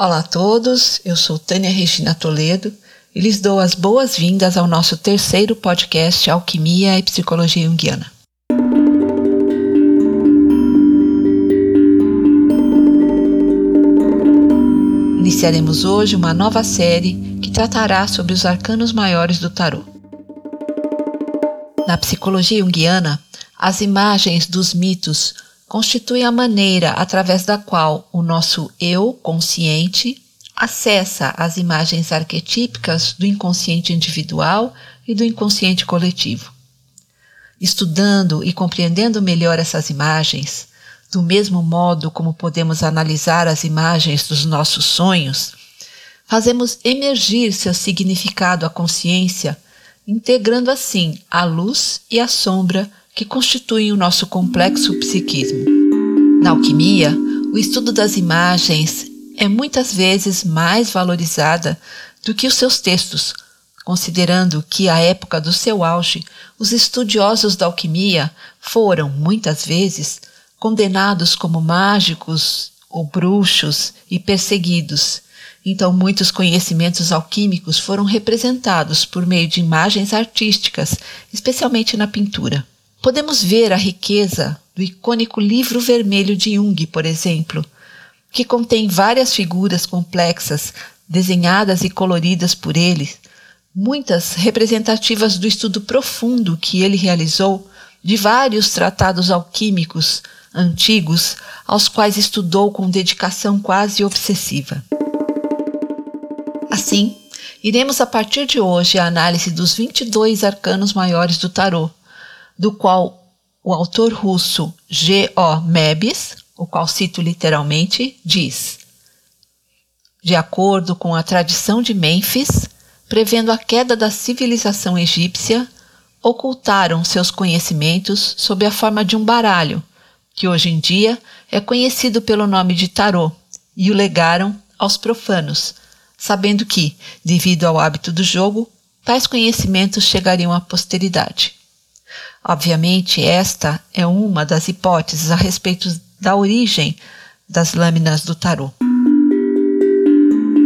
Olá a todos, eu sou Tânia Regina Toledo e lhes dou as boas-vindas ao nosso terceiro podcast Alquimia e Psicologia Junguiana. Iniciaremos hoje uma nova série que tratará sobre os arcanos maiores do tarô. Na psicologia junguiana, as imagens dos mitos constitui a maneira através da qual o nosso eu consciente acessa as imagens arquetípicas do inconsciente individual e do inconsciente coletivo. Estudando e compreendendo melhor essas imagens, do mesmo modo como podemos analisar as imagens dos nossos sonhos, fazemos emergir seu significado à consciência, integrando assim a luz e a sombra que constituem o nosso complexo psiquismo. Na alquimia, o estudo das imagens é muitas vezes mais valorizada do que os seus textos, considerando que à época do seu auge, os estudiosos da alquimia foram, muitas vezes, condenados como mágicos ou bruxos e perseguidos. Então, muitos conhecimentos alquímicos foram representados por meio de imagens artísticas, especialmente na pintura. Podemos ver a riqueza do icônico livro vermelho de Jung, por exemplo, que contém várias figuras complexas desenhadas e coloridas por ele, muitas representativas do estudo profundo que ele realizou de vários tratados alquímicos antigos, aos quais estudou com dedicação quase obsessiva. Assim, iremos a partir de hoje a análise dos 22 arcanos maiores do tarô, do qual o autor russo G. O. Mebis, o qual cito literalmente, diz: De acordo com a tradição de Mênfis, prevendo a queda da civilização egípcia, ocultaram seus conhecimentos sob a forma de um baralho, que hoje em dia é conhecido pelo nome de tarô, e o legaram aos profanos, sabendo que, devido ao hábito do jogo, tais conhecimentos chegariam à posteridade. Obviamente, esta é uma das hipóteses a respeito da origem das lâminas do tarô.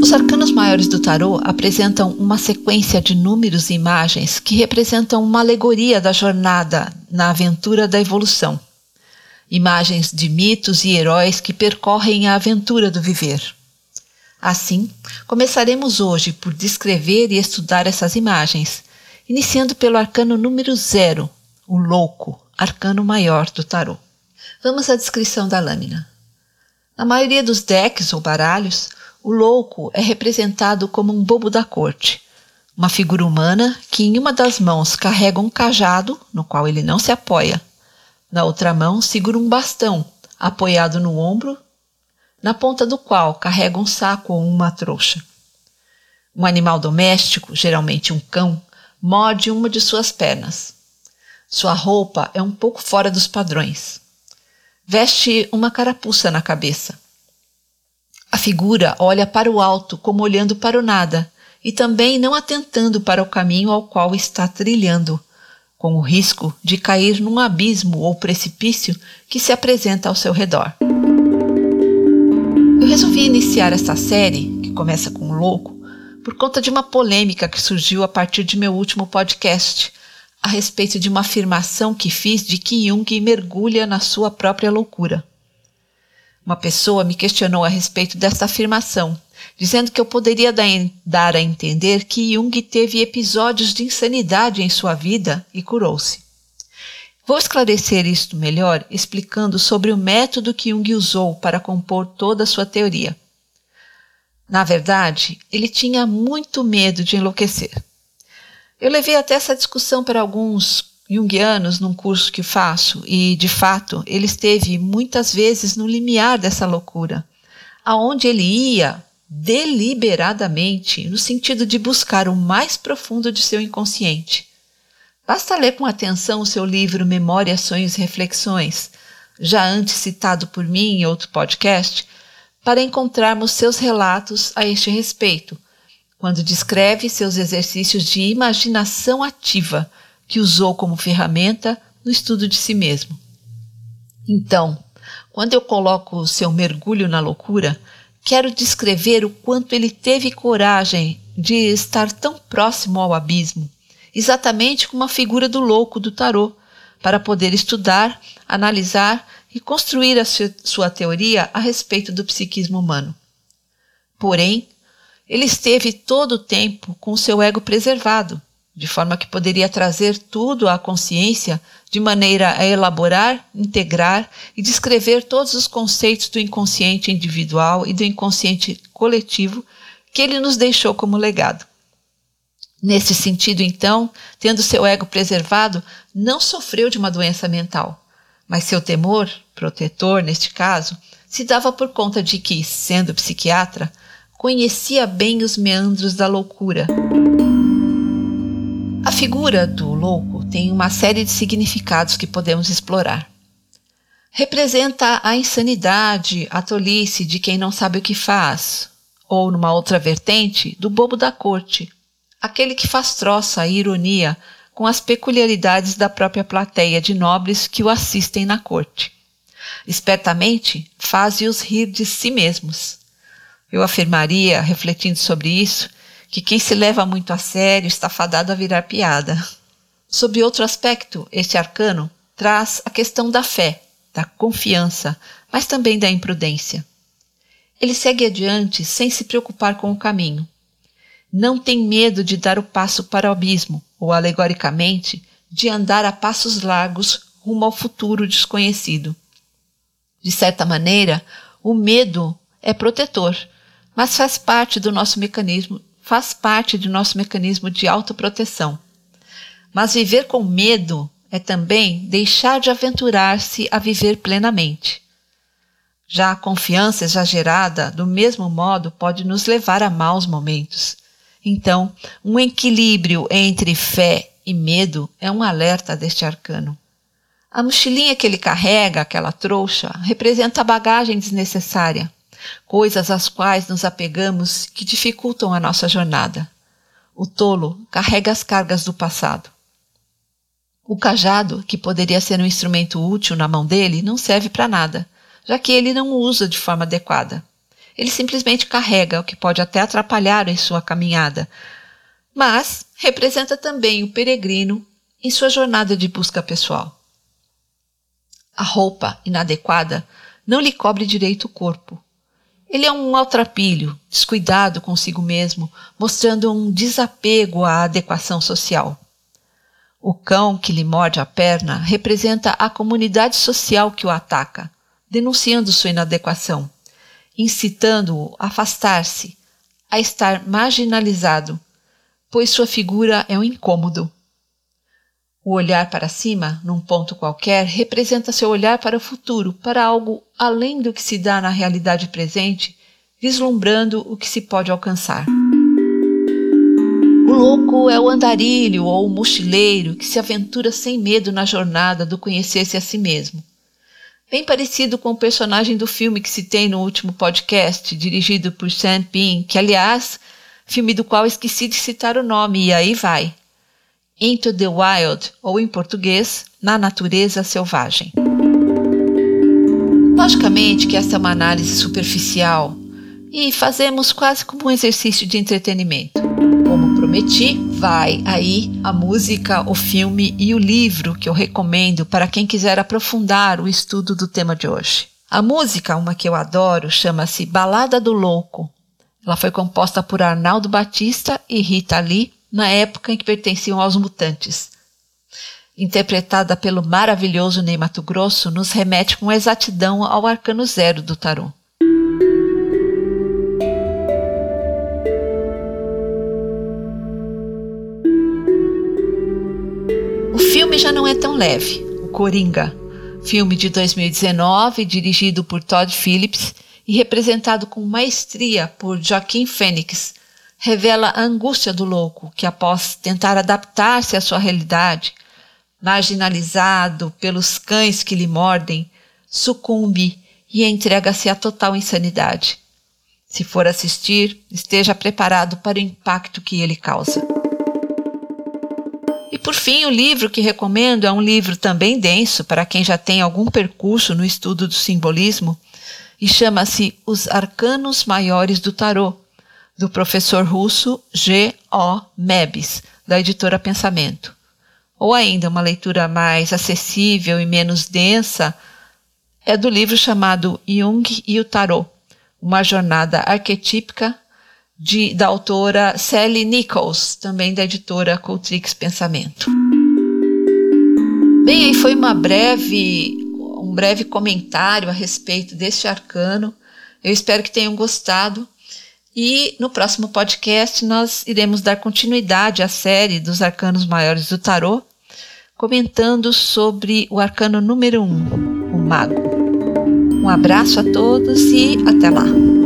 Os arcanos maiores do tarô apresentam uma sequência de números e imagens que representam uma alegoria da jornada na aventura da evolução. Imagens de mitos e heróis que percorrem a aventura do viver. Assim, começaremos hoje por descrever e estudar essas imagens, iniciando pelo arcano número zero, o louco, arcano maior do tarô. Vamos à descrição da lâmina. Na maioria dos decks ou baralhos, o louco é representado como um bobo da corte, uma figura humana que em uma das mãos carrega um cajado, no qual ele não se apoia. Na outra mão segura um bastão, apoiado no ombro, na ponta do qual carrega um saco ou uma trouxa. Um animal doméstico, geralmente um cão, morde uma de suas pernas. Sua roupa é um pouco fora dos padrões. Veste uma carapuça na cabeça. A figura olha para o alto como olhando para o nada e também não atentando para o caminho ao qual está trilhando, com o risco de cair num abismo ou precipício que se apresenta ao seu redor. Eu resolvi iniciar esta série, que começa com o louco, por conta de uma polêmica que surgiu a partir de meu último podcast, a respeito de uma afirmação que fiz de que Jung mergulha na sua própria loucura. Uma pessoa me questionou a respeito desta afirmação, dizendo que eu poderia dar a entender que Jung teve episódios de insanidade em sua vida e curou-se. Vou esclarecer isto melhor explicando sobre o método que Jung usou para compor toda a sua teoria. Na verdade, ele tinha muito medo de enlouquecer. Eu levei até essa discussão para alguns junguianos num curso que faço e, de fato, ele esteve muitas vezes no limiar dessa loucura, aonde ele ia deliberadamente no sentido de buscar o mais profundo de seu inconsciente. Basta ler com atenção o seu livro Memória, Sonhos e Reflexões, já antes citado por mim em outro podcast, para encontrarmos seus relatos a este respeito quando descreve seus exercícios de imaginação ativa que usou como ferramenta no estudo de si mesmo. Então, quando eu coloco o seu mergulho na loucura, quero descrever o quanto ele teve coragem de estar tão próximo ao abismo, exatamente como a figura do louco do tarô, para poder estudar, analisar e construir a sua teoria a respeito do psiquismo humano. Porém, ele esteve todo o tempo com seu ego preservado, de forma que poderia trazer tudo à consciência de maneira a elaborar, integrar e descrever todos os conceitos do inconsciente individual e do inconsciente coletivo que ele nos deixou como legado. Nesse sentido, então, tendo seu ego preservado, não sofreu de uma doença mental, mas seu temor, protetor neste caso, se dava por conta de que, sendo psiquiatra, conhecia bem os meandros da loucura. A figura do louco tem uma série de significados que podemos explorar. Representa a insanidade, a tolice de quem não sabe o que faz, ou, numa outra vertente, do bobo da corte, aquele que faz troça e ironia com as peculiaridades da própria plateia de nobres que o assistem na corte. Espertamente, faz-os rir de si mesmos. Eu afirmaria, refletindo sobre isso, que quem se leva muito a sério está fadado a virar piada. Sob outro aspecto, este arcano traz a questão da fé, da confiança, mas também da imprudência. Ele segue adiante sem se preocupar com o caminho. Não tem medo de dar o passo para o abismo, ou alegoricamente, de andar a passos largos rumo ao futuro desconhecido. De certa maneira, o medo é protetor, mas faz parte do nosso mecanismo, faz parte do nosso mecanismo de autoproteção. Mas viver com medo é também deixar de aventurar-se a viver plenamente. Já a confiança exagerada, do mesmo modo, pode nos levar a maus momentos. Então, um equilíbrio entre fé e medo é um alerta deste arcano. A mochilinha que ele carrega, aquela trouxa, representa a bagagem desnecessária, coisas às quais nos apegamos que dificultam a nossa jornada. O tolo carrega as cargas do passado. O cajado, que poderia ser um instrumento útil na mão dele, não serve para nada já que ele não o usa de forma adequada. Ele simplesmente carrega, o que pode até atrapalhar em sua caminhada, mas representa também o peregrino em sua jornada de busca pessoal. A roupa inadequada não lhe cobre direito o corpo. Ele é um maltrapilho, descuidado consigo mesmo, mostrando um desapego à adequação social. O cão que lhe morde a perna representa a comunidade social que o ataca, denunciando sua inadequação, incitando-o a afastar-se, a estar marginalizado, pois sua figura é um incômodo. O olhar para cima, num ponto qualquer, representa seu olhar para o futuro, para algo além do que se dá na realidade presente, vislumbrando o que se pode alcançar. O louco é o andarilho ou o mochileiro que se aventura sem medo na jornada do conhecer-se a si mesmo bem parecido com o personagem do filme que citei no último podcast, dirigido por Sam Pin, que, aliás, filme do qual esqueci de citar o nome, e aí vai. Into the Wild, ou em português, Na Natureza Selvagem. Logicamente que esta é uma análise superficial e fazemos quase como um exercício de entretenimento. Como prometi, vai aí a música, o filme e o livro que eu recomendo para quem quiser aprofundar o estudo do tema de hoje. A música, uma que eu adoro, chama-se Balada do Louco. Ela foi composta por Arnaldo Batista e Rita Lee na época em que pertenciam aos Mutantes. Interpretada pelo maravilhoso Ney Mato Grosso, nos remete com exatidão ao arcano zero do tarô. filme já não é tão leve. O Coringa, filme de 2019, dirigido por Todd Phillips e representado com maestria por Joaquim Fênix, revela a angústia do louco que, após tentar adaptar-se à sua realidade, marginalizado pelos cães que lhe mordem, sucumbe e entrega-se à total insanidade. Se for assistir, esteja preparado para o impacto que ele causa. E por fim, o livro que recomendo é um livro também denso para quem já tem algum percurso no estudo do simbolismo e chama-se Os Arcanos Maiores do Tarô, do professor russo G. O. Mebis, da editora Pensamento. Ou ainda uma leitura mais acessível e menos densa é do livro chamado Jung e o Tarô, uma jornada arquetípica de, da autora Sally Nichols, também da editora Cultrix Pensamento. Bem, aí foi uma breve, um breve comentário a respeito deste arcano. Eu espero que tenham gostado. E no próximo podcast nós iremos dar continuidade à série dos arcanos maiores do tarô, comentando sobre o arcano número 1, um, o mago. Um abraço a todos e até lá!